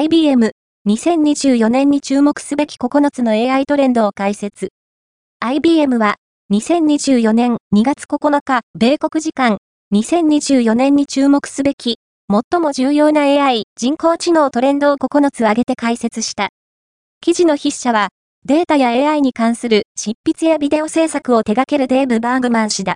IBM、2024年に注目すべき9つの AI トレンドを解説。IBM は、2024年2月9日、米国時間、2024年に注目すべき、最も重要な AI、人工知能トレンドを9つ挙げて解説した。記事の筆者は、データや AI に関する執筆やビデオ制作を手掛けるデーブ・バーグマン氏だ。